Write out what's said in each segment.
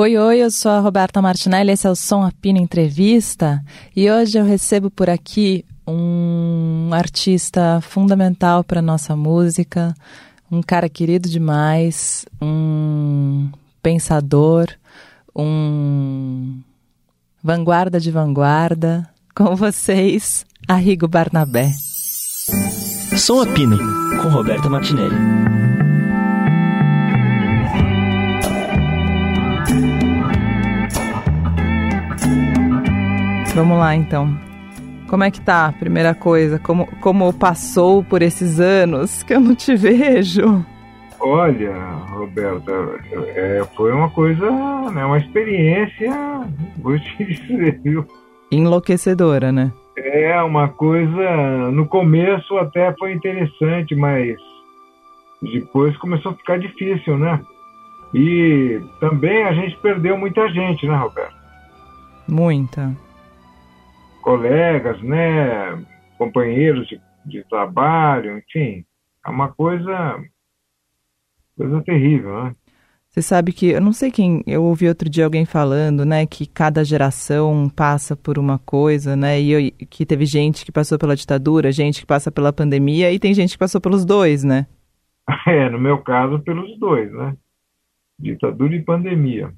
Oi, oi, eu sou a Roberta Martinelli, esse é o Som Apino Entrevista e hoje eu recebo por aqui um artista fundamental para nossa música, um cara querido demais, um pensador, um vanguarda de vanguarda. Com vocês, Arrigo Barnabé. Som Apino, com Roberta Martinelli. Vamos lá então. Como é que tá? Primeira coisa, como, como passou por esses anos que eu não te vejo? Olha, Roberta, é, foi uma coisa, né, uma experiência, vou te dizer, viu? Enlouquecedora, né? É uma coisa, no começo até foi interessante, mas depois começou a ficar difícil, né? E também a gente perdeu muita gente, né, Roberto? Muita colegas, né, companheiros de, de trabalho, enfim, é uma coisa, coisa terrível, né? Você sabe que, eu não sei quem, eu ouvi outro dia alguém falando, né, que cada geração passa por uma coisa, né, e eu, que teve gente que passou pela ditadura, gente que passa pela pandemia e tem gente que passou pelos dois, né? É, no meu caso, pelos dois, né? Ditadura e pandemia.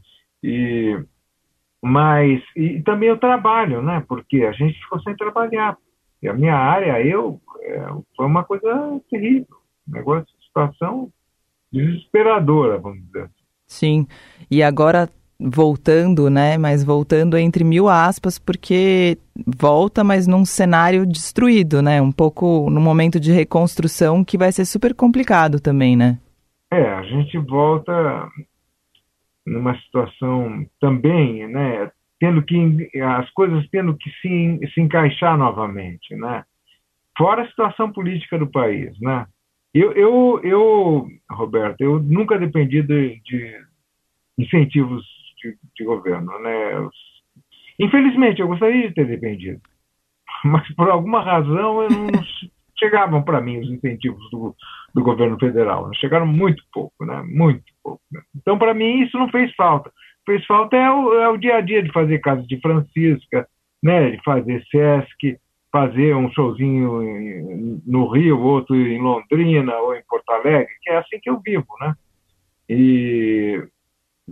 E mas, e também o trabalho, né? Porque a gente ficou sem trabalhar. E a minha área, eu, é, foi uma coisa terrível. Um negócio, situação desesperadora, vamos dizer assim. Sim. E agora, voltando, né? Mas voltando entre mil aspas, porque volta, mas num cenário destruído, né? Um pouco no momento de reconstrução que vai ser super complicado também, né? É, a gente volta numa situação também, né, tendo que as coisas tendo que se, se encaixar novamente, né? Fora a situação política do país, né? Eu, eu, eu Roberto, eu nunca dependi de, de incentivos de, de, governo, né? Infelizmente, eu gostaria de ter dependido, mas por alguma razão eu não chegavam para mim os incentivos do, do governo federal. Né? Chegaram muito pouco, né? Muito? Então, para mim, isso não fez falta. Fez falta é o, é o dia a dia de fazer Casa de Francisca, né? De fazer Sesc, fazer um showzinho em, no Rio, outro em Londrina ou em Porto Alegre, que é assim que eu vivo, né? E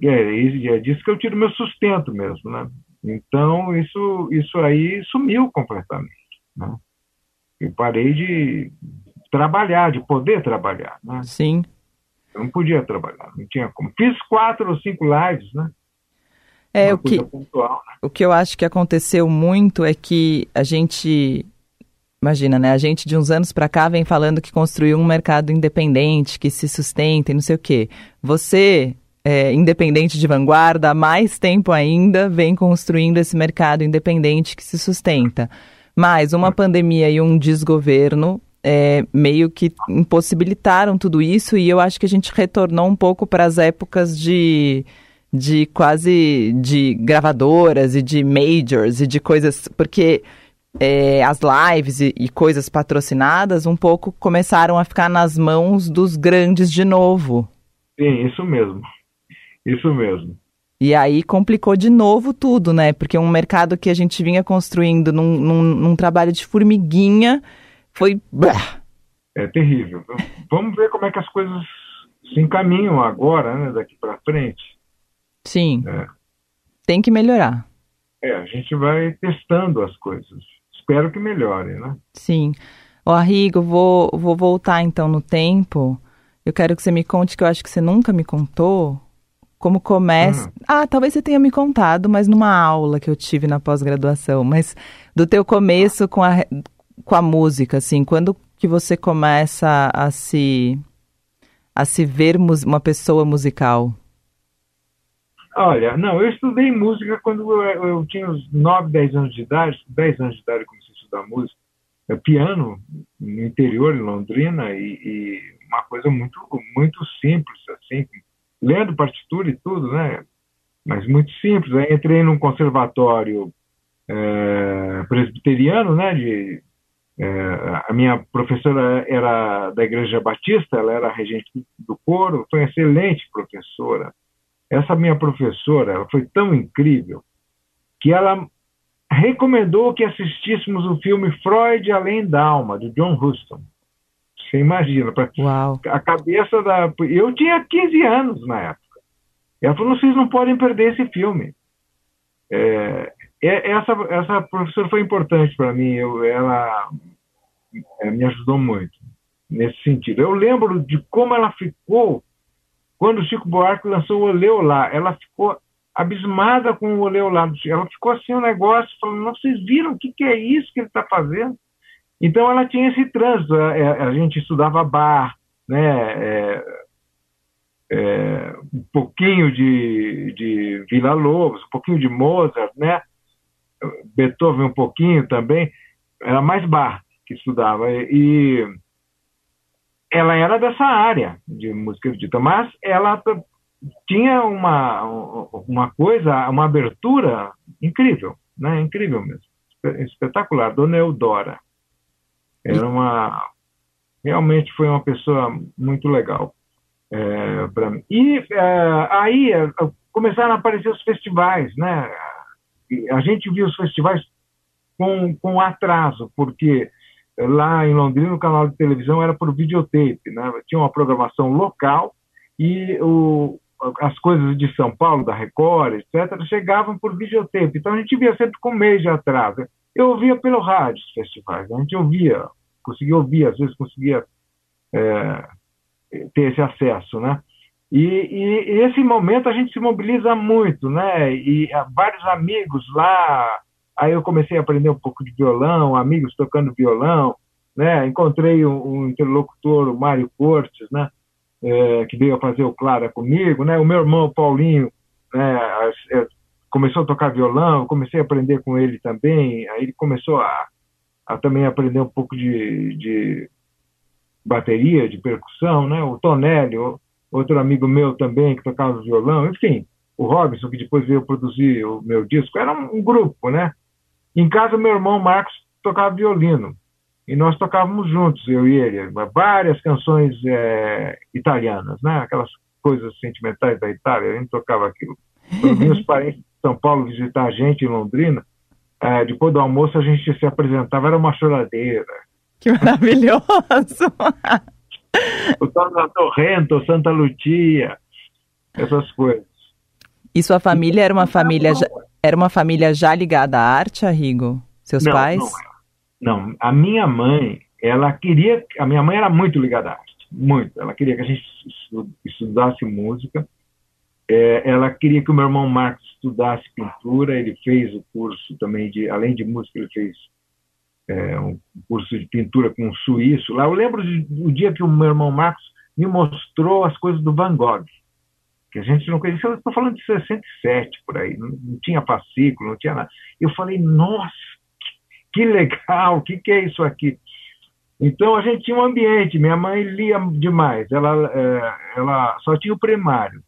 é, é disso que eu tiro meu sustento mesmo, né? Então, isso, isso aí sumiu completamente, né? Eu parei de trabalhar, de poder trabalhar, né? Sim. Eu não podia trabalhar, não tinha como. Fiz quatro ou cinco lives, né? É, o que, pontual, né? o que eu acho que aconteceu muito é que a gente, imagina, né? A gente de uns anos para cá vem falando que construiu um mercado independente, que se sustenta e não sei o quê. Você, é, independente de vanguarda, há mais tempo ainda vem construindo esse mercado independente que se sustenta. Mas uma pandemia e um desgoverno é, meio que impossibilitaram tudo isso e eu acho que a gente retornou um pouco para as épocas de, de quase de gravadoras e de majors e de coisas, porque é, as lives e, e, coisas patrocinadas um pouco começaram a ficar nas mãos dos grandes de novo. Sim, isso mesmo. Isso mesmo. E aí complicou de novo tudo, né? Porque um mercado que a gente vinha construindo num, num, num trabalho de formiguinha foi. É terrível. Vamos ver como é que as coisas se encaminham agora, né? Daqui para frente. Sim. É. Tem que melhorar. É, a gente vai testando as coisas. Espero que melhore, né? Sim. Ô, Arrigo, vou, vou voltar então no tempo. Eu quero que você me conte que eu acho que você nunca me contou como começa. Uhum. Ah, talvez você tenha me contado, mas numa aula que eu tive na pós-graduação, mas do teu começo com a, com a música, assim, quando que você começa a se a se ver uma pessoa musical? Olha, não, eu estudei música quando eu, eu tinha uns 9, 10 anos de idade, 10 anos de idade eu comecei a estudar música, é, piano no interior, em Londrina, e, e uma coisa muito, muito simples, assim, lendo partitura e tudo, né? Mas muito simples. Aí entrei num conservatório é, presbiteriano, né? De, é, a minha professora era da Igreja Batista, ela era regente do coro, foi uma excelente professora. essa minha professora, ela foi tão incrível que ela recomendou que assistíssemos o filme Freud Além da Alma, do John Huston. Você imagina, pra, Uau. a cabeça da. Eu tinha 15 anos na época. Ela falou: vocês não podem perder esse filme. É essa, essa professora foi importante para mim, eu, ela é, me ajudou muito nesse sentido. Eu lembro de como ela ficou quando o Chico Buarque lançou o Oleolá. Ela ficou abismada com o Oleolá. Ela ficou assim um negócio, falando, não, vocês viram o que, que é isso que ele está fazendo? Então ela tinha esse trânsito. A, é, a gente estudava bar, né? É, é, um pouquinho de, de Vila Lobos, um pouquinho de Mozart, né? Beethoven um pouquinho também. Era mais bar que estudava. E ela era dessa área de música erudita, mas ela tinha uma, uma coisa, uma abertura incrível, né? Incrível mesmo, espetacular. Dona Eudora era uma realmente foi uma pessoa muito legal é, para mim. E é, aí é, começaram a aparecer os festivais, né? A gente viu os festivais com, com atraso, porque lá em Londrina o canal de televisão era por videotape, né? Tinha uma programação local e o, as coisas de São Paulo, da Record, etc., chegavam por videotape. Então a gente via sempre com um mês de atraso. Eu ouvia pelo rádio os festivais, a gente ouvia, conseguia ouvir, às vezes conseguia é, ter esse acesso, né? E, e, esse momento a gente se mobiliza muito, né? E vários amigos lá Aí eu comecei a aprender um pouco de violão, amigos tocando violão, né? Encontrei um, um interlocutor, o Mário Cortes, né? É, que veio fazer o Clara comigo, né? O meu irmão Paulinho, né? É, começou a tocar violão, comecei a aprender com ele também. Aí ele começou a, a também aprender um pouco de, de bateria, de percussão, né? O Tonelli, outro amigo meu também que tocava violão, enfim, o Robson que depois veio produzir o meu disco, era um, grupo, né? Em casa, meu irmão Marcos tocava violino. E nós tocávamos juntos, eu e ele, várias canções é, italianas, né? aquelas coisas sentimentais da Itália, a gente tocava aquilo. Quando meus parentes de São Paulo visitar a gente em Londrina, é, depois do almoço a gente se apresentava, era uma choradeira. Que maravilhoso! o Dona Torrento, Santa Lucia, essas coisas. E sua família era uma família era uma família já ligada à arte, Arrigo? Seus não, pais? Não, não, a minha mãe, ela queria. A minha mãe era muito ligada à arte, muito. Ela queria que a gente estudasse música. É, ela queria que o meu irmão Marcos estudasse pintura. Ele fez o curso também de, além de música, ele fez é, um curso de pintura com um suíço. Lá eu lembro do dia que o meu irmão Marcos me mostrou as coisas do Van Gogh que a gente não conhecia. Estou falando de 67 por aí, não, não, tinha fascículo, não tinha nada. Eu falei, nossa, que, que legal, o que, que é isso aqui? Então a gente tinha um ambiente. Minha mãe lia demais. Ela, é, ela só tinha o primário,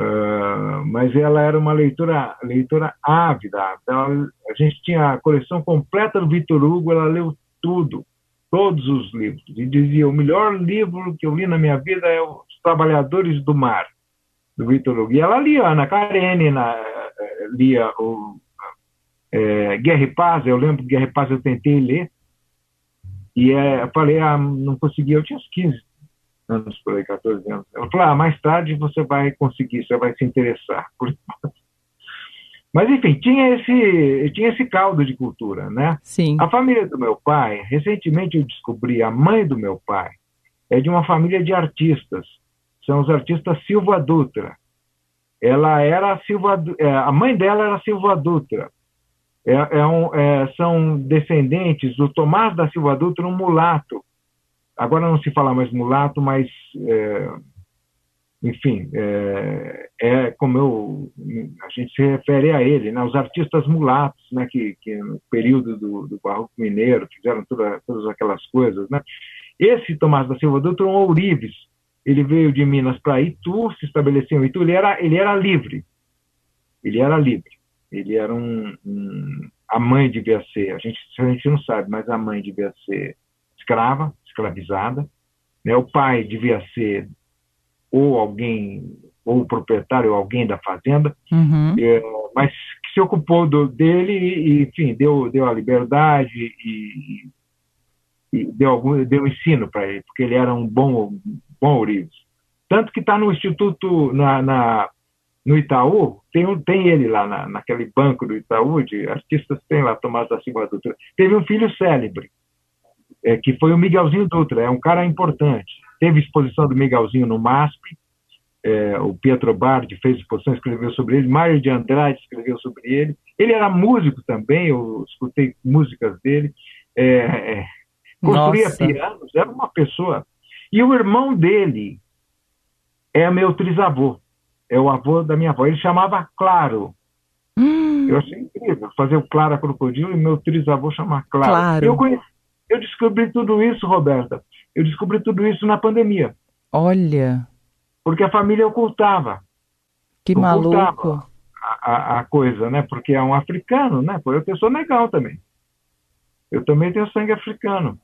uh, mas ela era uma leitora, leitora ávida. Ela, a gente tinha a coleção completa do Vitor Hugo. Ela leu tudo, todos os livros. E dizia: o melhor livro que eu li na minha vida é Os Trabalhadores do Mar do Vitor Hugo. E ela lia Ana Karenina, eh, lia o é, Guerra e Paz, eu lembro que Guerra e Paz eu tentei ler, e é, eu falei, ah, não consegui, eu tinha uns 15 anos por aí, 14 anos. Ela falou, ah, mais tarde você vai conseguir, você vai se interessar. Mas, enfim, tinha esse, tinha esse caldo de cultura, né? Sim. A família do meu pai, recentemente eu descobri, a mãe do meu pai é de uma família de artistas são os artistas Silva Dutra. Ela era Silva, é, a mãe dela era Silva Dutra. É, é um, é, são descendentes do Tomás da Silva Dutra, um mulato. Agora não se fala mais mulato, mas é, enfim, é, é, como eu, a gente se refere a ele, né, os artistas mulatos, né, que, que no período do, do Barroco Mineiro fizeram toda, todas aquelas coisas. Né. Esse Tomás da Silva Dutra um ourives, ele veio de Minas para Itu, se estabeleceu em Itu, ele era, ele era livre. Ele era livre. Ele era um, um, A mãe devia ser, a gente, a gente não sabe, mas a mãe devia ser escrava, escravizada. Né? O pai devia ser ou alguém ou o proprietário, ou alguém da fazenda, uhum. é, mas que se ocupou do, dele e, enfim, deu, deu a liberdade e, e deu algum deu ensino para ele, porque ele era um bom, bom ourives. Tanto que está no Instituto, na, na, no Itaú, tem, tem ele lá na, naquele banco do Itaú, de artistas tem lá, Tomás da Silva Dutra. Teve um filho célebre, é, que foi o Miguelzinho Dutra, é um cara importante. Teve exposição do Miguelzinho no MASP, é, o Pietro Bardi fez exposição, escreveu sobre ele, Mário de Andrade escreveu sobre ele. Ele era músico também, eu escutei músicas dele, é, é, construía pianos, era uma pessoa. E o irmão dele é meu trisavô, é o avô da minha avó. Ele chamava Claro. Hum. Eu achei incrível fazer o Clara Crocodilo e meu trisavô chamar Claro. claro. Eu, conheci, eu descobri tudo isso, Roberta. Eu descobri tudo isso na pandemia. Olha porque a família ocultava. Que ocultava maluco. A, a, coisa, né? Porque é um africano, né? Pô, eu sou legal também. Eu também tenho sangue africano.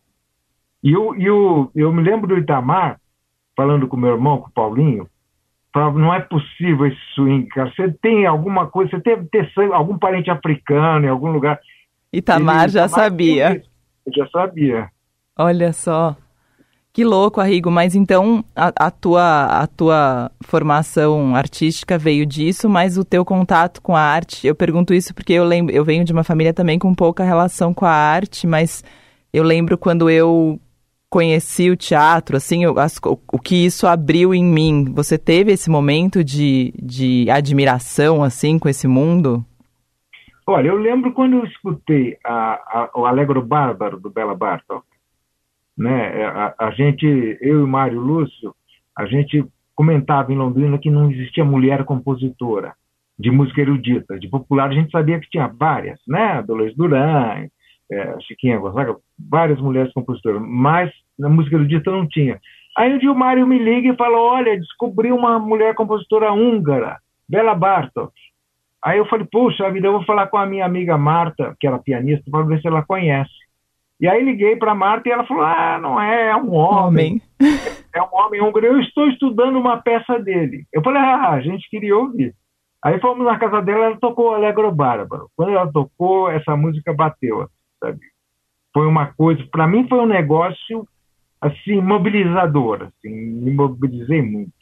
E eu, eu, eu me lembro do Itamar, falando com meu irmão, com o Paulinho, falava, não é possível esse swing, cara. Você tem alguma coisa, você deve ter sangue, algum parente africano em algum lugar. Itamar Ele, já Itamar sabia. Eu já sabia. Olha só. Que louco, Arrigo, mas então a, a, tua, a tua formação artística veio disso, mas o teu contato com a arte, eu pergunto isso porque eu lembro, eu venho de uma família também com pouca relação com a arte, mas eu lembro quando eu conheci o teatro, assim, eu, as, o, o, que isso abriu em mim. Você teve esse momento de, de admiração, assim, com esse mundo? Olha, eu lembro quando eu escutei a, a, o Alegro Bárbaro do Bela Bartok, né? É, a, a gente, eu e Mário Lúcio, a gente comentava em Londrina que não existia mulher compositora de música erudita, de popular a gente sabia que tinha várias, né? Dolores Duran, é, Chiquinha Gonzaga, várias mulheres compositoras, mas na música erudita não tinha. Aí um dia o Mário me liga e fala, olha, descobri uma mulher compositora húngara, Bela Bartok. Aí eu falei, puxa vida, eu vou falar com a minha amiga Marta, que era pianista, para ver se ela conhece. E aí liguei para Marta e ela falou: Ah, não é, é um homem. É um homem húngaro. Eu estou estudando uma peça dele. Eu falei: Ah, a gente queria ouvir. Aí fomos na casa dela, ela tocou Alegro Bárbaro. Quando ela tocou, essa música bateu, sabe? Foi uma coisa, para mim foi um negócio assim mobilizador, assim, me mobilizei muito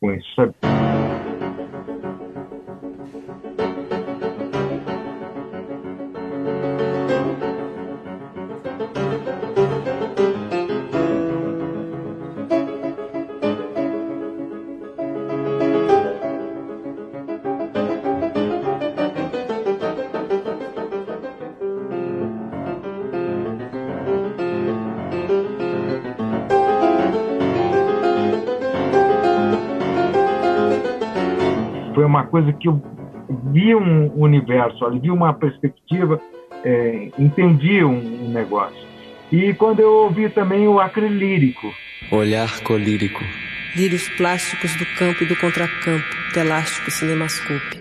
com isso, sabe? Coisa que eu vi um universo, ali, vi uma perspectiva, é, entendi um, um, negócio. E quando eu ouvi também o acrilírico. Olhar colírico. Lírios plásticos do campo e do contracampo, telástico cinemascope.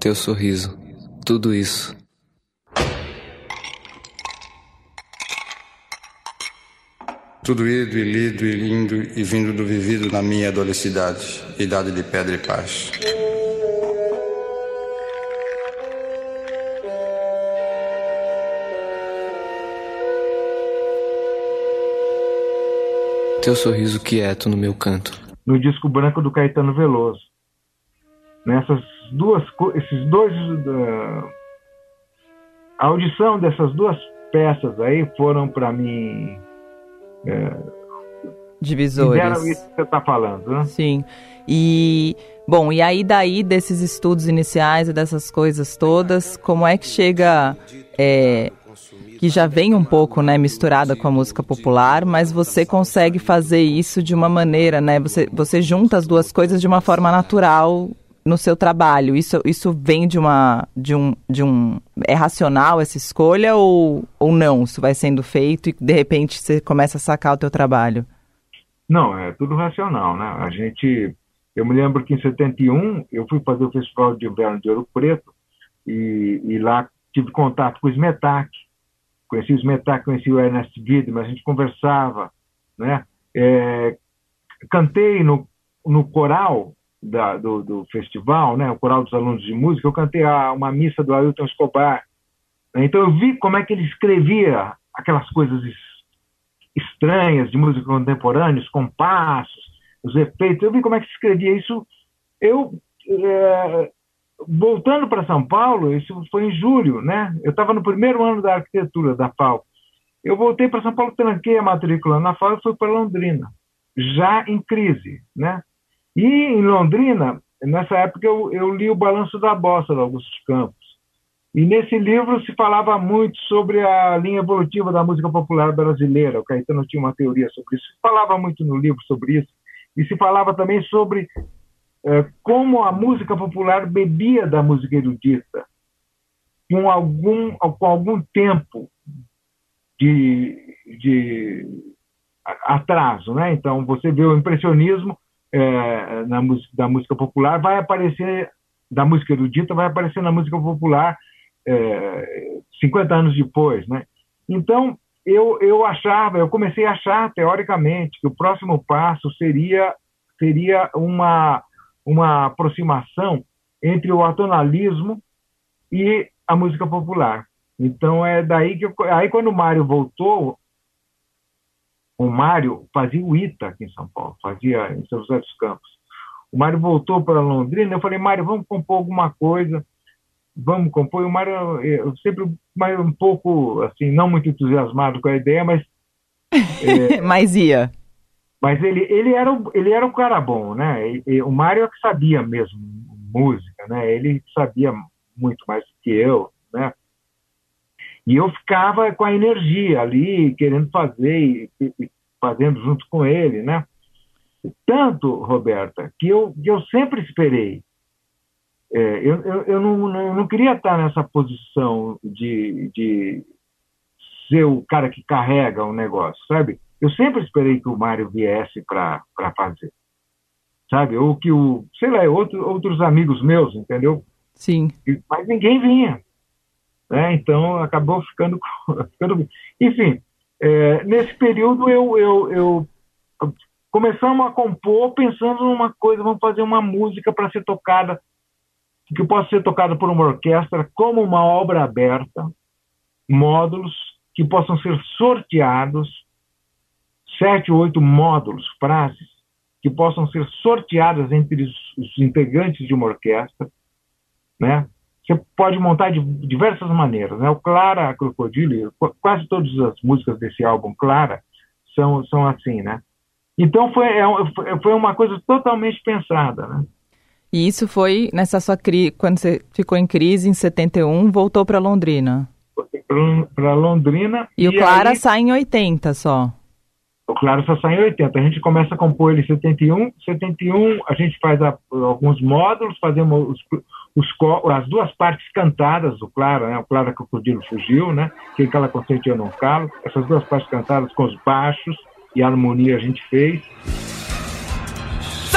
Teu sorriso, tudo isso. Tudo ido e lido e lindo e vindo do vivido na minha adolescidade, idade de pedra e paz. Teu sorriso quieto no meu canto. No disco branco do Caetano Veloso. Nessas duas, esses dois, uh, a audição dessas duas peças aí foram para mim é, divisores. isso que você está falando, né? Sim. E bom, e aí daí desses estudos iniciais e dessas coisas todas, como é que chega é, que já vem um pouco, né, misturada com a música popular, mas você consegue fazer isso de uma maneira, né? Você você junta as duas coisas de uma forma natural no seu trabalho. Isso isso vem de uma de um de um é racional essa escolha ou ou não? Isso vai sendo feito e de repente você começa a sacar o teu trabalho? Não, é tudo racional, né? A gente, eu me lembro que em 71 eu fui fazer o Festival de Inverno de Ouro Preto e, e lá tive contato com o Smetak, conheci o Smetak, conheci o Ernest Widmer, a gente conversava, né? É, cantei no, no coral da, do, do, festival, né, o coral dos alunos de música, eu cantei a, uma missa do Ailton Escobar. Então eu vi como é que ele escrevia aquelas coisas estranhas de música contemporânea, os compassos, os efeitos. Eu vi como é que se escrevia isso. Eu é, voltando para São Paulo, isso foi em julho, né? Eu estava no primeiro ano da arquitetura da FAO. Eu voltei para São Paulo, tranquei a matrícula na FAO e fui para Londrina, já em crise, né? E em Londrina, nessa época, eu, eu li o Balanço da Bossa, do Augusto Campos. E nesse livro se falava muito sobre a linha evolutiva da música popular brasileira. O Caetano tinha uma teoria sobre isso. Se falava muito no livro sobre isso. E se falava também sobre como a música popular bebia da música erudita, com algum, com algum tempo de, de atraso. Né? Então, você vê o impressionismo é, na música, da música popular, vai aparecer, da música erudita, vai aparecer na música popular é, 50 anos depois. Né? Então, eu, eu achava, eu comecei a achar, teoricamente, que o próximo passo seria, seria uma uma aproximação entre o atonalismo e a música popular. Então é daí que eu, aí quando o Mário voltou, o Mário fazia o ITA aqui em São Paulo, fazia em São José dos Campos. O Mário voltou para Londrina, eu falei, Mário, vamos compor alguma coisa, vamos compor. E o Mário, eu sempre mais um pouco, assim, não muito entusiasmado com a ideia, mas... É, mas ia. Mas ele, ele, era, ele era um cara bom, né? E, e, o Mário é que sabia mesmo música, né? Ele sabia muito mais do que eu, né? E eu ficava com a energia ali, querendo fazer e, e fazendo junto com ele, né? Tanto, Roberta, que eu, que eu sempre esperei. É, eu, eu, eu, não, eu não queria estar nessa posição de, de ser o cara que carrega o negócio, sabe? Eu sempre esperei que o Mário viesse para fazer, sabe? Ou que o, sei lá, outro, outros amigos meus, entendeu? Sim. Mas ninguém vinha. Né? Então acabou ficando. ficando... Enfim, é, nesse período eu, eu, eu começamos a compor pensando numa coisa, vamos fazer uma música para ser tocada, que possa ser tocada por uma orquestra como uma obra aberta, módulos que possam ser sorteados sete ou oito módulos, frases, que possam ser sorteadas entre os, integrantes de uma orquestra, né? Você pode montar de diversas maneiras, né? O Clara Crocodile, quase todas as músicas desse álbum Clara são, são assim, né? Então foi, é, foi uma coisa totalmente pensada, né? E isso foi nessa sua crise, quando você ficou em crise em 71, voltou para Londrina? Para Londrina. E, e o Clara aí... sai em 80 só. O Claro só sai em 80. A gente começa a compor ele em 71. 71 a gente faz a, alguns módulos, fazemos os, os, as duas partes cantadas do Claro, né? O Claro Crocodilo fugiu, né? Quem cala consente eu não calo. Essas duas partes cantadas com os baixos e a harmonia a gente fez.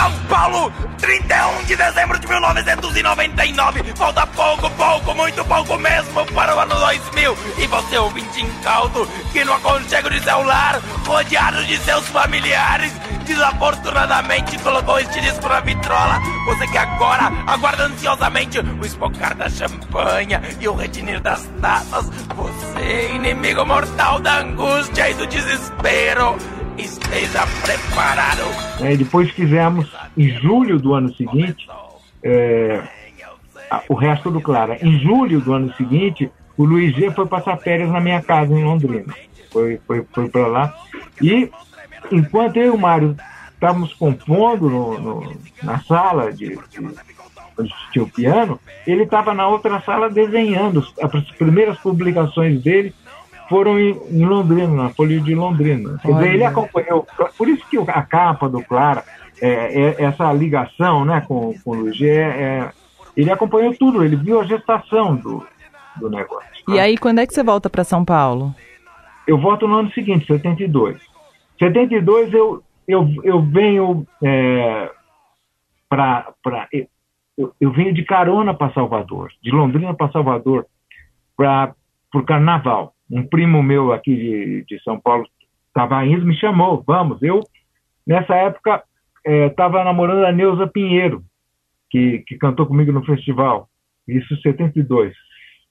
São Paulo, 31 de dezembro de 1999. Falta pouco, pouco, muito pouco mesmo para o ano 2000. E você, ouvinte incauto, que no aconchego de seu lar, rodeado de seus familiares, desafortunadamente colocou este disco na vitrola. Você que agora aguarda ansiosamente o espocar da champanha e o retinir das taças. Você, inimigo mortal da angústia e do desespero esteja preparado. É, depois fizemos, em julho do ano seguinte, é, o resto do Clara. Em julho do ano seguinte, o Luiz G foi passar férias na minha casa em Londrina. Foi, foi, foi para lá. E enquanto eu e o Mário estávamos compondo no, no, na sala de, de tinha o piano, ele estava na outra sala desenhando as primeiras publicações dele foram em, Londrina, na Folha de Londrina. Quer dizer, ele acompanhou, por isso que a capa do Clara, é, é, essa ligação né, com, com o Luiz G, é, ele acompanhou tudo, ele viu a gestação do, do negócio. E aí, quando é que você volta para São Paulo? Eu volto no ano seguinte, 72. 72 eu, eu, eu venho é, para. Eu, eu venho de carona para Salvador, de Londrina para Salvador, para o carnaval um primo meu aqui de, de São Paulo estava me chamou, vamos. Eu, nessa época, estava é, namorando a Neuza Pinheiro, que, que cantou comigo no festival, isso em 72.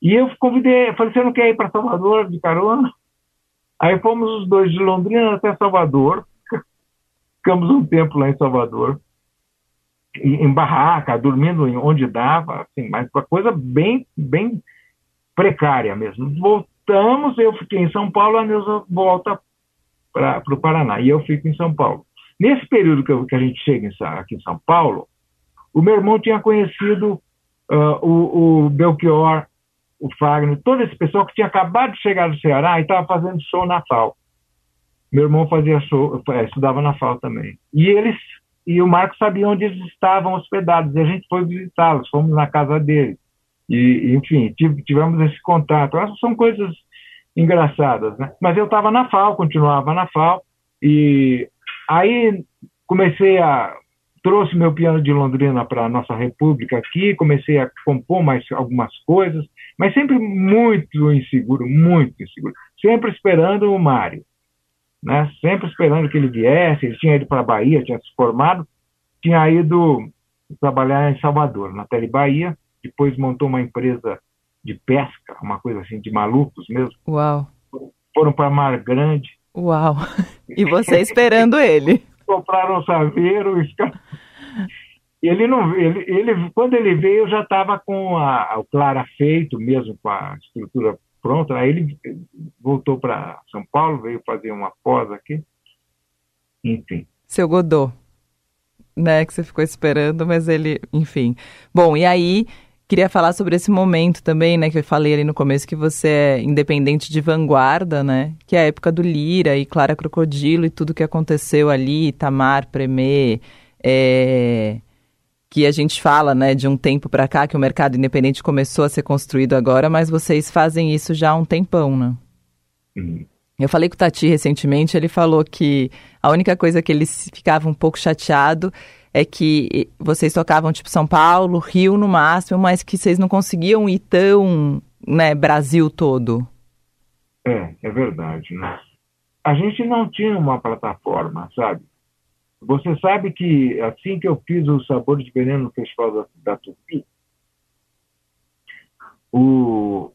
E eu convidei, falei, você não quer ir para Salvador de carona? Aí fomos os dois de Londrina até Salvador, ficamos um tempo lá em Salvador, em barraca, dormindo onde dava, assim, mas uma coisa bem, bem precária mesmo. Voltamos, eu fiquei em São Paulo, a Neuza volta para o Paraná, e eu fico em São Paulo. Nesse período que, que a gente chega em, aqui em São Paulo, o meu irmão tinha conhecido uh, o, o, Belchior, o Fagner, todo esse pessoal que tinha acabado de chegar do Ceará e estava fazendo show na FAO. Meu irmão fazia show, é, estudava na FAO também. E eles e o Marcos sabia onde eles estavam hospedados. E a gente foi visitá-los, fomos na casa dele. E, enfim, tivemos esse contato. Essas são coisas engraçadas, né? Mas eu estava na FAO, continuava na FAO. E aí comecei a trouxe meu piano de Londrina para a nossa república aqui, comecei a compor mais algumas coisas, mas sempre muito inseguro, muito inseguro, sempre esperando o Mário, né? Sempre esperando que ele viesse, ele tinha ido para a Bahia, tinha se formado, tinha ido trabalhar em Salvador, na Tele Bahia, depois montou uma empresa de pesca, uma coisa assim de malucos mesmo. Uau. Foram para Mar Grande. Uau. E você esperando ele compraram saveiro. Ele não, ele, ele, quando ele veio, já estava com a, o Clara feito mesmo, com a estrutura pronta. Aí ele voltou para São Paulo, veio fazer uma pós aqui. Enfim. Seu Godot, né, que você ficou esperando, mas ele, enfim. Bom, e aí Queria falar sobre esse momento também, né, que eu falei ali no começo que você é independente de vanguarda, né? Que é a época do Lira e Clara Crocodilo e tudo que aconteceu ali, Tamar, Premê, é... que a gente fala, né, de um tempo para cá que o mercado independente começou a ser construído agora, mas vocês fazem isso já há um tempão, né? Uhum. Eu falei com o Tati recentemente, ele falou que a única coisa que ele ficava um pouco chateado é que vocês tocavam tipo São Paulo, Rio no máximo, mas que vocês não conseguiam ir tão, né, Brasil todo. É, é verdade, né? A gente não tinha uma plataforma, sabe? Você sabe que assim que eu fiz o Sabor de Veneno no Festival da, da Tupi, o,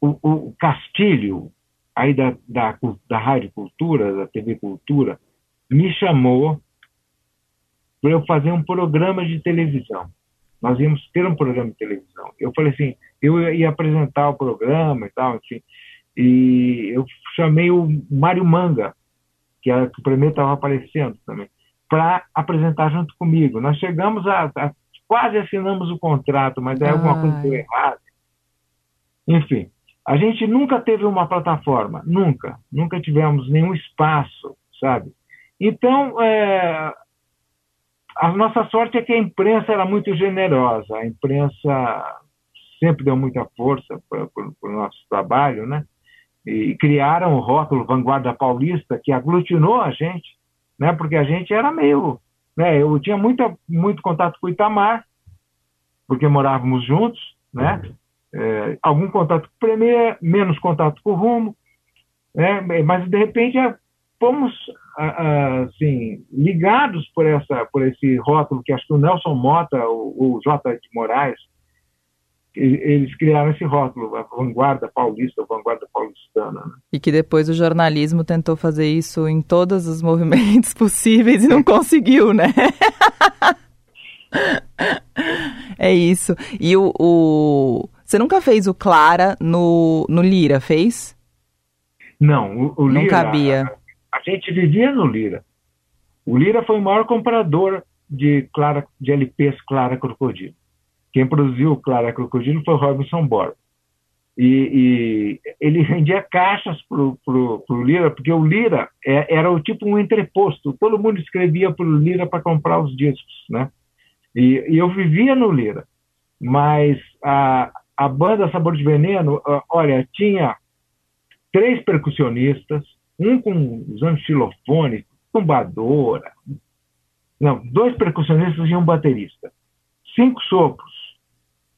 o, o Castilho, aí da, da, da Rádio Cultura, da TV Cultura, me chamou para eu fazer um programa de televisão. Nós íamos ter um programa de televisão. Eu falei assim, eu ia apresentar o programa e tal, enfim. E eu chamei o Mário Manga, que, era, que primeiro estava aparecendo também, para apresentar junto comigo. Nós chegamos a, a, quase assinamos o contrato, mas aí alguma coisa deu errado. Enfim, a gente nunca teve uma plataforma, nunca, nunca tivemos nenhum espaço, sabe? Então, é, a nossa sorte é que a imprensa era muito generosa, a imprensa sempre deu muita força para o nosso trabalho, né? E criaram o rótulo Vanguarda Paulista, que aglutinou a gente, né? Porque a gente era meio. Né? Eu tinha muita, muito contato com o Itamar, porque morávamos juntos, né? É, algum contato com o Premier, menos contato com o Rumo, né? mas de repente fomos assim ligados por essa por esse rótulo que acho que o Nelson Mota o, o J. de Moraes eles criaram esse rótulo a vanguarda paulista a vanguarda paulistana né? e que depois o jornalismo tentou fazer isso em todos os movimentos possíveis e não conseguiu né? É isso. E o, o, você nunca fez o Clara no no Lira fez? Não o, o não Lira, cabia a gente vivia no Lira. O Lira foi o maior comprador de, Clara, de LPs Clara Crocodilo. Quem produziu Clara Crocodilo foi Robinson Borba. E, e, ele vendia caixas para o Lira, porque o Lira é, era o tipo um entreposto. Todo mundo escrevia para o Lira para comprar os discos, né? E, e, eu vivia no Lira. Mas a, a banda Sabor de Veneno, olha, tinha três percussionistas, um com usando xilofone, tumbadora, não, dois percussionistas e um baterista, cinco sopros,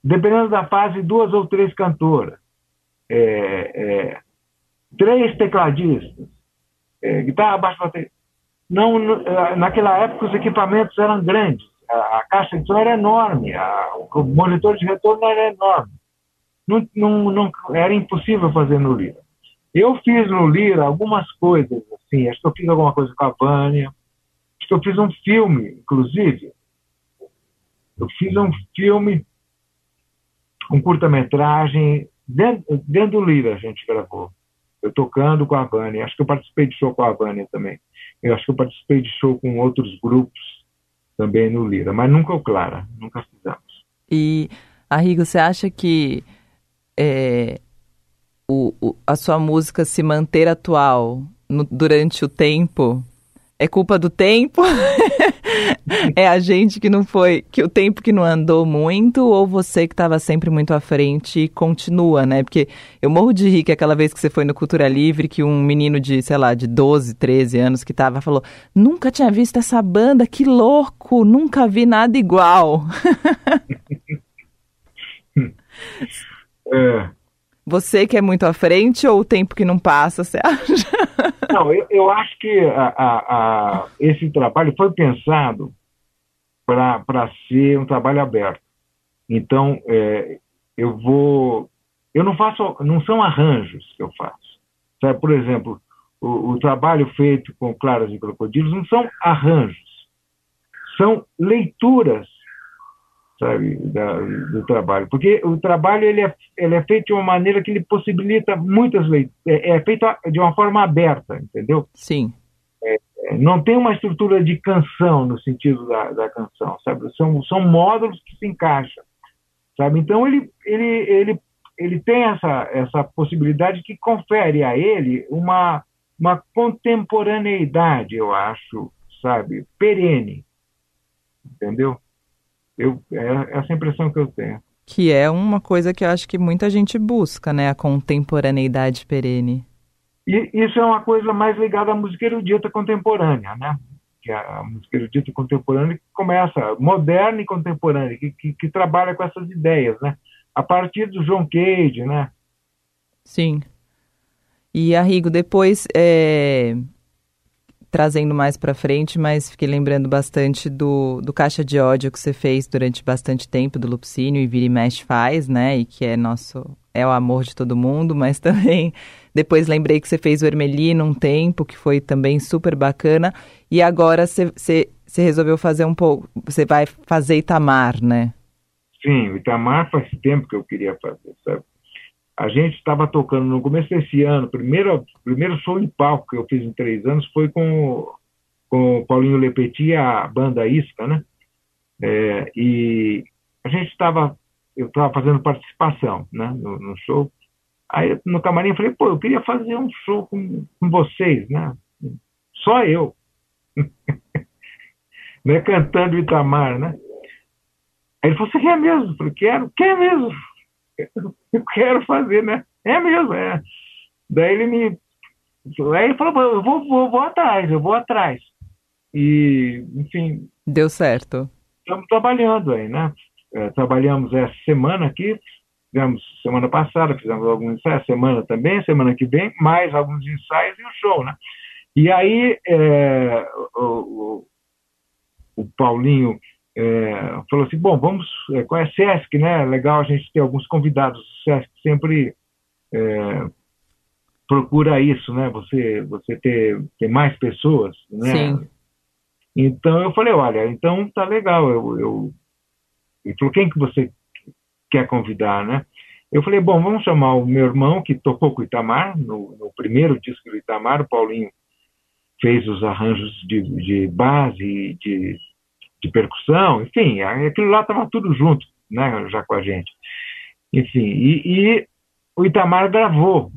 dependendo da fase, duas ou três cantoras, é, é, três tecladistas, é, guitarra, baixo, bateria. Não, naquela época os equipamentos eram grandes, a, a caixa de som era enorme, a, o monitor de retorno era enorme. Não, não, não, era impossível fazer no Lira. Eu fiz no Lira algumas coisas, assim, acho que eu fiz alguma coisa com a Vânia, acho que eu fiz um filme, inclusive. Eu fiz um filme, um curta-metragem, dentro, dentro do Lira a gente gravou. Eu tocando com a Vânia, acho que eu participei de show com a Vânia também. Eu acho que eu participei de show com outros grupos também no Lira, mas nunca o Clara, nunca fizemos. E, Arrigo, você acha que é, o, o, a sua música se manter atual no, durante o tempo é culpa do tempo? é a gente que não foi, que o tempo que não andou muito, ou você que estava sempre muito à frente e continua, né? Porque eu morro de rir que aquela vez que você foi no Cultura Livre, que um menino de, sei lá, de 12, 13 anos que tava, falou: Nunca tinha visto essa banda, que louco, nunca vi nada igual. é. Você que é muito à frente ou o tempo que não passa, você acha? Não, eu, eu acho que a, a, a, esse trabalho foi pensado para ser um trabalho aberto. Então, é, eu vou. Eu não faço. Não são arranjos que eu faço. Sabe, por exemplo, o, o trabalho feito com Claras e Crocodilos não são arranjos. São leituras sabe, da, do trabalho. Porque o trabalho ele é, ele é feito de uma maneira que ele possibilita muitas leituras. É, é feito de uma forma aberta, entendeu? Sim. É, é, não tem uma estrutura de canção no sentido da, da canção, sabe? São, são módulos que se encaixam, sabe? Então ele, ele, ele, ele tem essa, essa possibilidade que confere a ele uma, uma contemporaneidade, eu acho, sabe? Perene, entendeu? Eu, é essa impressão que eu tenho. Que é uma coisa que eu acho que muita gente busca, né? A contemporaneidade perene. E isso é uma coisa mais ligada à música erudita contemporânea, né? Que é a música erudita contemporânea que começa, moderna e contemporânea, que, que, que trabalha com essas ideias, né? A partir do John Cage, né? Sim. E, Arrigo, depois, é, trazendo mais para frente, mas fiquei lembrando bastante do, do Caixa de Ódio que você fez durante bastante tempo, do Lupicínio e Vira e Mexe faz, né? E que é nosso, é o amor de todo mundo, mas também depois lembrei que você fez o Ermelino um tempo, que foi também super bacana, e agora você, você resolveu fazer um pouco, você vai fazer Itamar, né? Sim, o Itamar faz tempo que eu queria fazer, sabe? A gente estava tocando no começo desse ano, primeiro primeiro show em palco que eu fiz em três anos foi com, com o Paulinho Lepetit e a banda Isca, né? É, e a gente estava, eu estava fazendo participação, né, no, no, show. Aí no camarim eu falei, pô, eu queria fazer um show com, com vocês, né? Só eu. né, cantando Itamar, né? Aí ele falou, você quer mesmo? Eu falei, quero, quer mesmo eu quero fazer, né? É mesmo, é. Daí ele me. Aí ele falou, eu vou, vou, vou atrás, eu vou atrás. E, enfim. Deu certo. Estamos trabalhando aí, né? É, trabalhamos essa semana aqui, fizemos semana passada, fizemos alguns ensaios, semana também, semana que vem, mais alguns ensaios e o show, né? E aí é, o, o, o Paulinho é, falou assim, bom, vamos, é, com a SESC, né, legal a gente ter alguns convidados, o SESC sempre é, procura isso, né, você, você ter, ter mais pessoas, né, Sim. então eu falei, olha, então tá legal, eu, eu, ele falou, quem que você quer convidar, né, eu falei, bom, vamos chamar o meu irmão, que tocou com o Itamar, no, no primeiro disco do Itamar, o Paulinho fez os arranjos de, de base, de de percussão, enfim, aquilo lá estava tudo junto, né, já com a gente. Enfim, e, e o Itamar gravou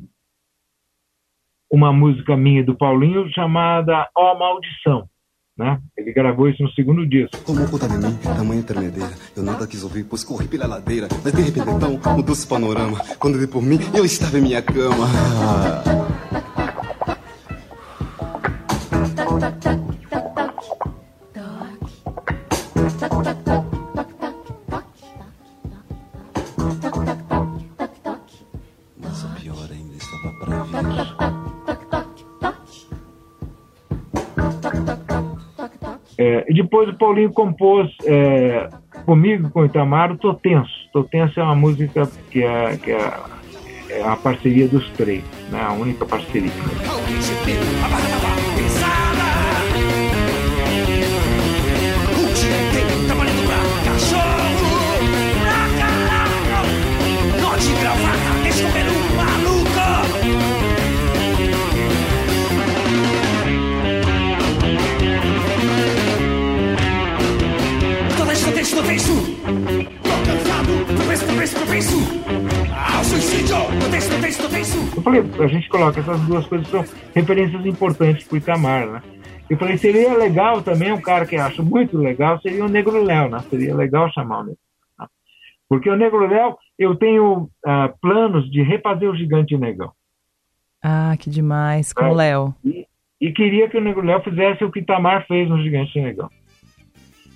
uma música minha do Paulinho chamada Ó Maldição. Né? Ele gravou isso no segundo disco. Tomou conta de mim, tamanha tremedeira. Eu nada quis ouvir, pois corri pela ladeira. Mas de repente então, um doce panorama. Quando dei por mim, eu estava em minha cama. É, e depois o Paulinho compôs é, comigo, com o Itamar, o Tô Tenso. Tô Tenso é uma música que é, que é, é a parceria dos três, né? a única parceria. Penso. Ao suicídio, tô tenso, tô tenso, tô tenso. Eu falei, a gente coloca essas duas coisas são referências importantes pro Itamar, né? Eu falei, seria legal também, um cara que eu acho muito legal, seria o Negro Léo, né? Seria legal chamar o Negro né? Porque o Negro Léo, eu tenho uh, planos de refazer o Gigante Negão. Ah, que demais, com é. o Léo. E, e, queria que o Negro Léo fizesse o que Itamar fez no Gigante Negão.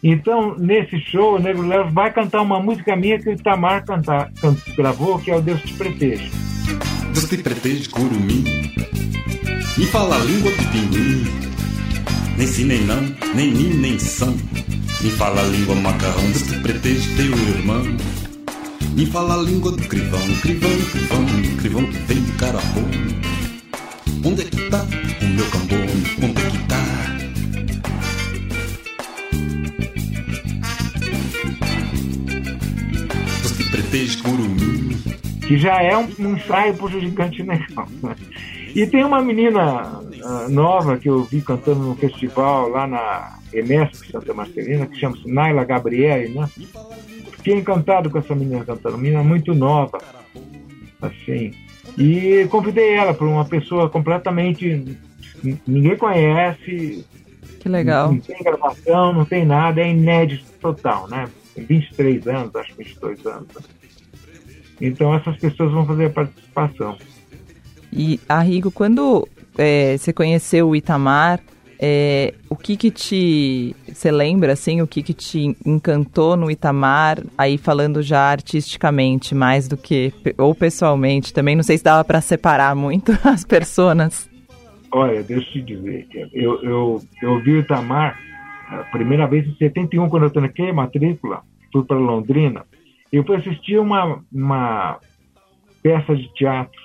Então, nesse show, o Negro Léo vai cantar uma música minha que o Itamar cantar, gravou, que é o Deus Te Proteja. Deus te proteja, curumim, e fala a língua do pinguim. Nem sim, nem não, nem nim, nem são. Me fala a língua macarrão, Deus te proteja, teu irmão. Me fala a língua do crivão, crivão, crivão, crivão que vem do carapô. Onde é que tá o meu cambô? Onde é que tá? Que já é um, um ensaio pro Gigante Negão. Né? E tem uma menina uh, nova que eu vi cantando no festival lá na Enesp Santa Marcelina, que chama-se Naila Gabriele, né? Fiquei encantado com essa menina cantando, menina muito nova, assim. E convidei ela para uma pessoa completamente ninguém conhece. Que legal. Não tem gravação, não tem nada, é inédito total, né? Tem 23 anos, acho 22 anos. Então essas pessoas vão fazer a participação. E, Arrigo, quando é, você conheceu o Itamar, é, o que que te... Você lembra, assim, o que que te encantou no Itamar, aí falando já artisticamente, mais do que... Ou pessoalmente, também não sei se dava para separar muito as pessoas. Olha, deixa eu te dizer, eu, eu, eu vi o Itamar a primeira vez em 71, quando eu tranquei a matrícula, fui para Londrina, eu fui assistir uma, uma peça de teatro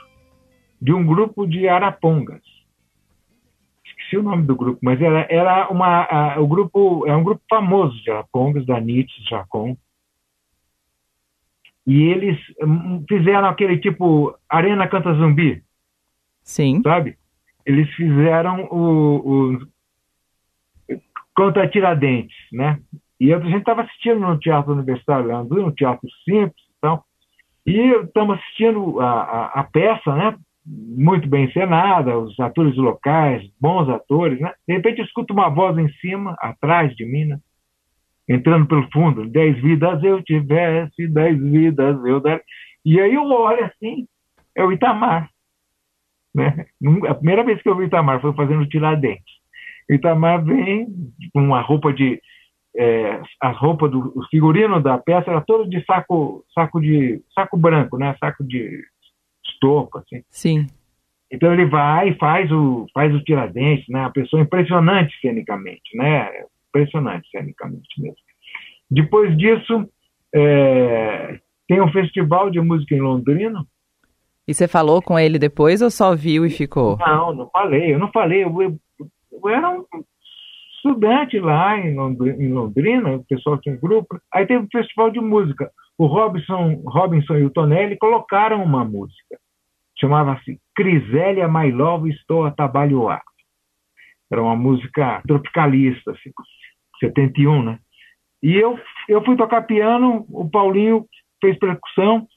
de um grupo de arapongas. Esqueci o nome do grupo, mas era, era uma, a, o grupo, é um grupo famoso de arapongas, da Nietzsche, Jacon. E eles hum, fizeram aquele tipo Arena Canta Zumbi. Sim. Sabe? Eles fizeram o, o Contra Tiradentes, né? E a gente estava assistindo no Teatro Universitário um teatro simples então, e estamos assistindo a, a, a, peça, né? Muito bem encenada, os atores locais, bons atores, né? De repente eu escuto uma voz em cima, atrás de mim, né? Entrando pelo fundo, dez vidas eu tivesse, dez vidas eu der. E aí eu olho assim, é o Itamar. Né? A primeira vez que eu vi o Itamar foi fazendo Tiradentes. O Itamar vem com uma roupa de é, a roupa do o figurino da peça era todo de saco saco de saco branco, né? Saco de estopa, assim. Sim. Então ele vai e faz o faz o Tiradentes, né? A pessoa impressionante cenicamente, né? Impressionante cenicamente mesmo. Depois disso é, tem um festival de música em Londrina. E você falou com ele depois ou só viu e ficou? Não, não falei. Eu não falei. Eu, eu, eu era um estudante lá em Londrina, o pessoal tinha um grupo. Aí teve um festival de música. O Robinson, Robinson e o Tonelli colocaram uma música. Chamava-se Crisélia My Love Estou a Trabalhar. Era uma música tropicalista, assim, 71, né? E eu, eu fui tocar piano, o Paulinho fez percussão,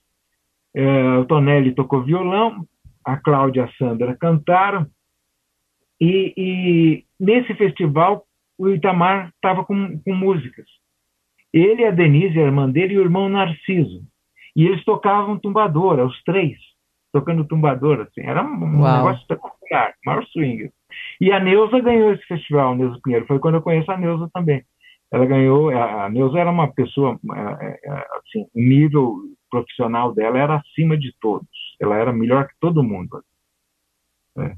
é, o Tonelli tocou violão, a Cláudia e a Sandra cantaram, e, e, nesse festival o Itamar estava com, com, músicas. Ele, a Denise, a irmã dele, e o irmão Narciso. E eles tocavam tumbadora, os três, tocando tumbadora. Assim. Era um Uau. negócio espetacular, maior swing. E a Neuza ganhou esse festival, a Neuza Pinheiro. Foi quando eu conheço a Neuza também. Ela ganhou, a Neuza era uma pessoa, é, é, é, assim, nível profissional dela era acima de todos. Ela era melhor que todo mundo. É.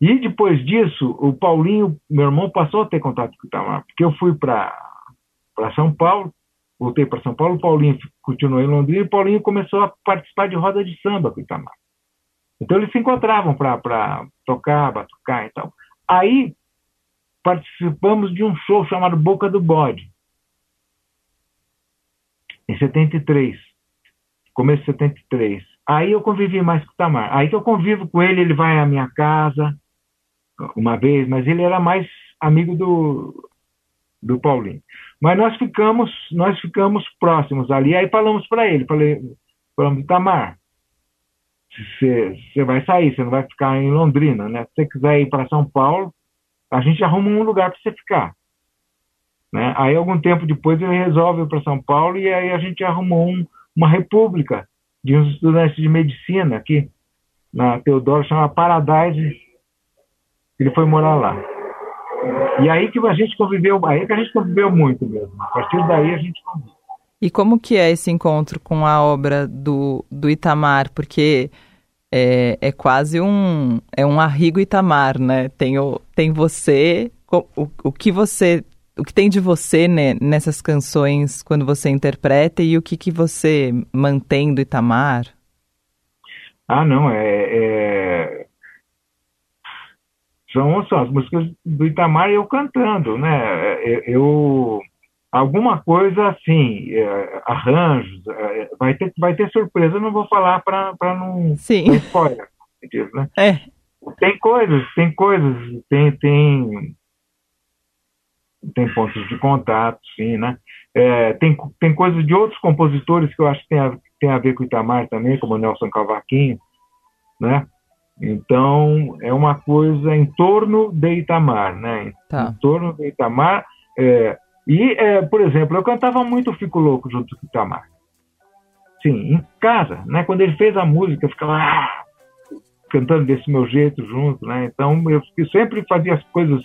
E depois disso, o Paulinho, meu irmão, passou a ter contato com o Itamar, porque eu fui para São Paulo, voltei para São Paulo, o Paulinho continuou em Londrina e o Paulinho começou a participar de roda de samba com o Itamar. Então eles se encontravam para tocar, batucar e tal. Aí participamos de um show chamado Boca do Bode, em 73, começo de 73. Aí eu convivi mais com o Tamar. Aí que eu convivo com ele, ele vai à minha casa uma vez, mas ele era mais amigo do, do Paulinho. Mas nós ficamos, nós ficamos próximos ali. Aí falamos para ele, falei, falamos, Tamar, você vai sair, você não vai ficar em Londrina, né? Se você quiser ir para São Paulo, a gente arruma um lugar para você ficar. Né? Aí, algum tempo depois, ele resolve ir para São Paulo e aí a gente arrumou um, uma república de uns estudantes de medicina aqui na Teodoro, chama Paradise. Ele foi morar lá. E aí que a gente conviveu, aí que a gente conviveu muito mesmo. A partir daí a gente conviveu. E como que é esse encontro com a obra do, do Itamar? Porque é, é quase um é um Arrigo Itamar, né? Tem, o, tem você, o, o que você o que tem de você né, nessas canções quando você interpreta e o que, que você mantém do Itamar? Ah, não, é, é... São, são as músicas do Itamar e eu cantando, né? É, eu alguma coisa assim, é, arranjos, é, vai, ter, vai ter surpresa, não vou falar para não Sim. spoiler. Né? É. Tem coisas, tem coisas, tem, tem, tem pontos de contato, sim, né? É, tem, tem coisas de outros compositores que eu acho que tem a, tem a ver com o Itamar também, como o Nelson Cavaquinho, né? Então, é uma coisa em torno de Itamar, né? Tá. Em torno de Itamar, é, e, é, por exemplo, eu cantava muito Fico Louco junto com Itamar. Sim, em casa, né? Quando ele fez a música, eu ficava ah, cantando desse meu jeito junto, né? Então, eu sempre fazia as coisas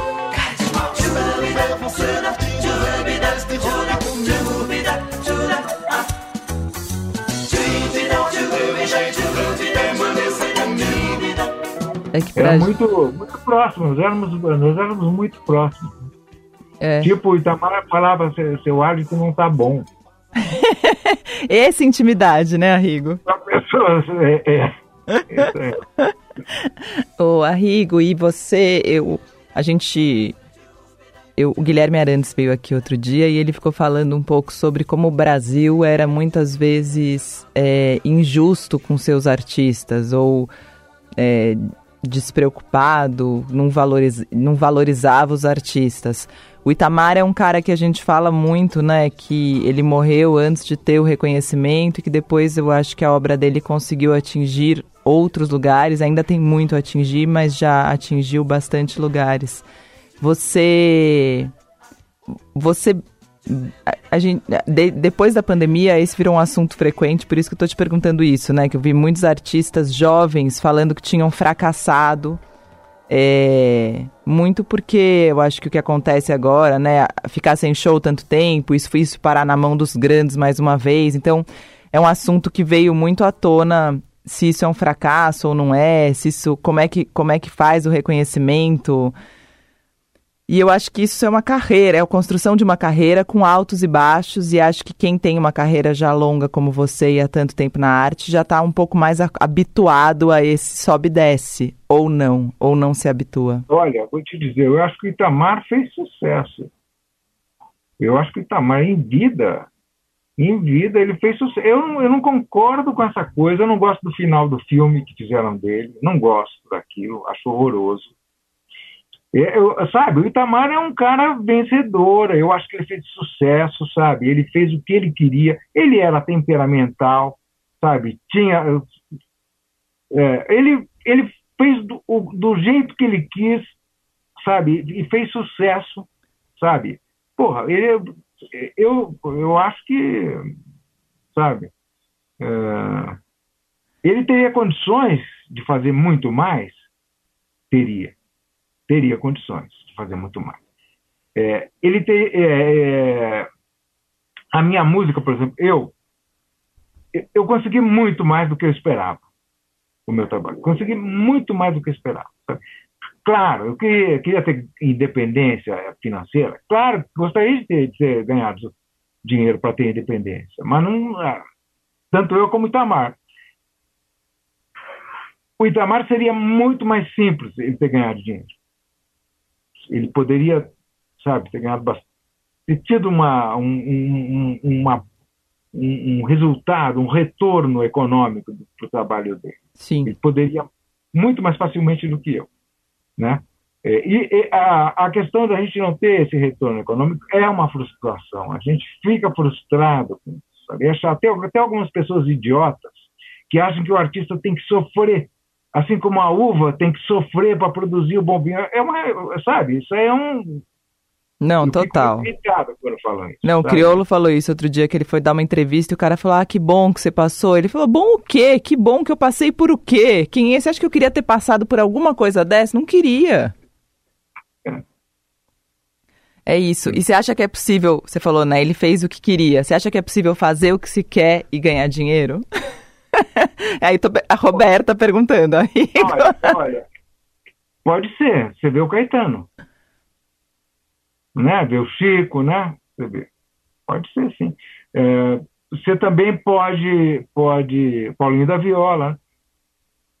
Era muito, muito próximo, nós éramos, nós éramos muito próximos. É. Tipo, o Itamar falava, seu, seu árbitro não tá bom. Essa intimidade, né, Arrigo? É, é. é. Ô, Arrigo, e você, eu, a gente, eu, o Guilherme Arantes veio aqui outro dia e ele ficou falando um pouco sobre como o Brasil era muitas vezes é, injusto com seus artistas ou é, despreocupado, não, valoriz, não valorizava os artistas. O Itamar é um cara que a gente fala muito, né? Que ele morreu antes de ter o reconhecimento e que depois eu acho que a obra dele conseguiu atingir outros lugares. Ainda tem muito a atingir, mas já atingiu bastante lugares. Você. Você a, gente, de, depois da pandemia, esse virou um assunto frequente, por isso que eu estou te perguntando isso, né? Que eu vi muitos artistas jovens falando que tinham fracassado. É, muito porque eu acho que o que acontece agora, né? Ficar sem show tanto tempo, isso foi isso parar na mão dos grandes mais uma vez. Então, é um assunto que veio muito à tona se isso é um fracasso ou não é, se isso, como é que, como é que faz o reconhecimento. E eu acho que isso é uma carreira, é a construção de uma carreira com altos e baixos, e acho que quem tem uma carreira já longa como você e há tanto tempo na arte já está um pouco mais habituado a esse sobe e desce, ou não, ou não se habitua. Olha, vou te dizer, eu acho que o Itamar fez sucesso. Eu acho que o Itamar, em vida, em vida, ele fez sucesso. Eu, não, eu não concordo com essa coisa, eu não gosto do final do filme que fizeram dele, não gosto daquilo, acho horroroso eu, sabe, o Itamar é um cara vencedor, eu acho que ele fez sucesso, sabe? Ele fez o que ele queria, ele era temperamental, sabe? Tinha. É, ele, ele fez do, do jeito que ele quis, sabe? E fez sucesso, sabe? Porra, ele, eu, eu acho que, sabe? Uh, ele teria condições de fazer muito mais? Teria. Teria condições de fazer muito mais. É, ele tem. É, é, a minha música, por exemplo, eu, eu consegui muito mais do que eu esperava o meu trabalho. Consegui muito mais do que eu esperava. Claro, eu queria, queria, ter independência financeira. Claro, gostaria de ter, de ter ganhado dinheiro para ter independência, mas não. Ah, tanto eu como o Itamar. O Itamar seria muito mais simples ele ter ganhado dinheiro. Ele poderia, sabe, ter ganhado bastante, ter tido uma, um, um, uma, um, um resultado, um retorno econômico para o trabalho dele. Sim. Ele poderia muito mais facilmente do que eu, né? É, e, e a, a, questão da gente não ter esse retorno econômico é uma frustração. A gente fica frustrado com isso. Sabe? Até, até algumas pessoas idiotas que acham que o artista tem que sofrer, assim como a uva tem que sofrer para produzir o bom vinho. É uma, sabe? Isso é um. Não, eu total. Isso, não, sabe? o Criolo falou isso outro dia que ele foi dar uma entrevista e o cara falou: Ah, que bom que você passou. Ele falou: Bom o quê? Que bom que eu passei por o quê? Quem é? Você acha que eu queria ter passado por alguma coisa dessa? Não queria. É isso. E você acha que é possível, você falou, né? Ele fez o que queria. Você acha que é possível fazer o que se quer e ganhar dinheiro? Aí tô, a Roberta perguntando. Aí. Olha, olha, pode ser. Você vê o Caetano. Né? Vê o Chico, né? Você vê. Pode ser, sim. É, você também pode, pode. Paulinho da Viola,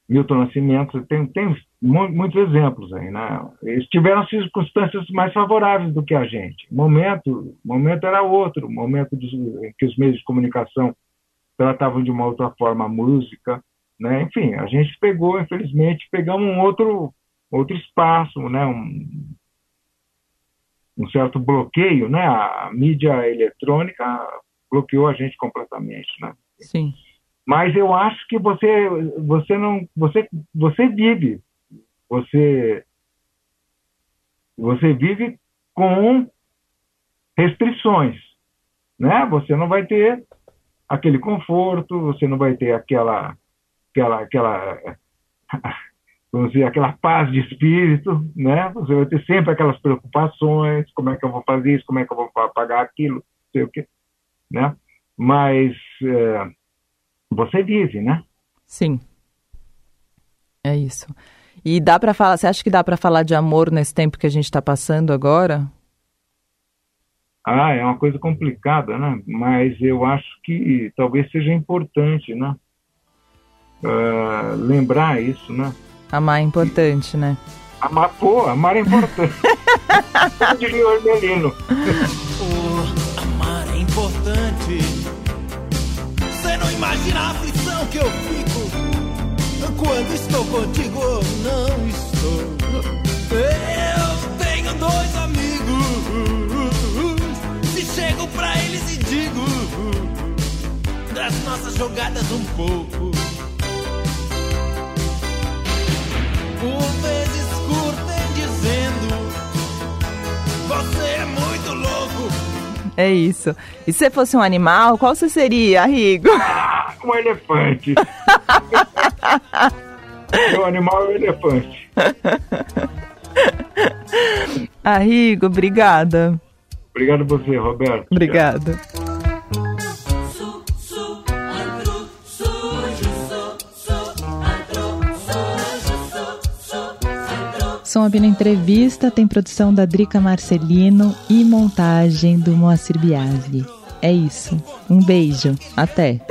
Milton Nascimento, tem, tem muitos exemplos aí, né? Eles tiveram circunstâncias mais favoráveis do que a gente. O momento, momento era outro, momento em que os meios de comunicação tratavam de uma outra forma a música, né? Enfim, a gente pegou, infelizmente, pegamos um outro outro espaço, né? Um, um certo bloqueio, né? A mídia eletrônica bloqueou a gente completamente, né? Sim. Mas eu acho que você você não você você vive você você vive com restrições, né? Você não vai ter aquele conforto, você não vai ter aquela aquela aquela vamos dizer, aquela paz de espírito, né? Você vai ter sempre aquelas preocupações, como é que eu vou fazer isso, como é que eu vou pagar aquilo, não sei o quê, né? Mas é, você vive, né? Sim. É isso. E dá para falar, você acha que dá para falar de amor nesse tempo que a gente está passando agora? Ah, é uma coisa complicada, né? Mas eu acho que talvez seja importante, né? Uh, lembrar isso, né? Amar é importante, né? Amar, pô, amar é importante. Diria o Hermelino. amar é importante. Você não imagina a aflição que eu fico quando estou contigo ou não estou. Eu tenho dois amigos. Chego pra eles e digo das nossas jogadas um pouco. Por vezes curtem dizendo: Você é muito louco. É isso. E se você fosse um animal, qual você seria, Rigo? Ah, um elefante. Meu animal é o elefante. Arrigo, obrigada. Obrigado a você, Roberto. Obrigada. Som Abina Entrevista tem produção da Drica Marcelino e montagem do Moacir Biasi. É isso. Um beijo. Até.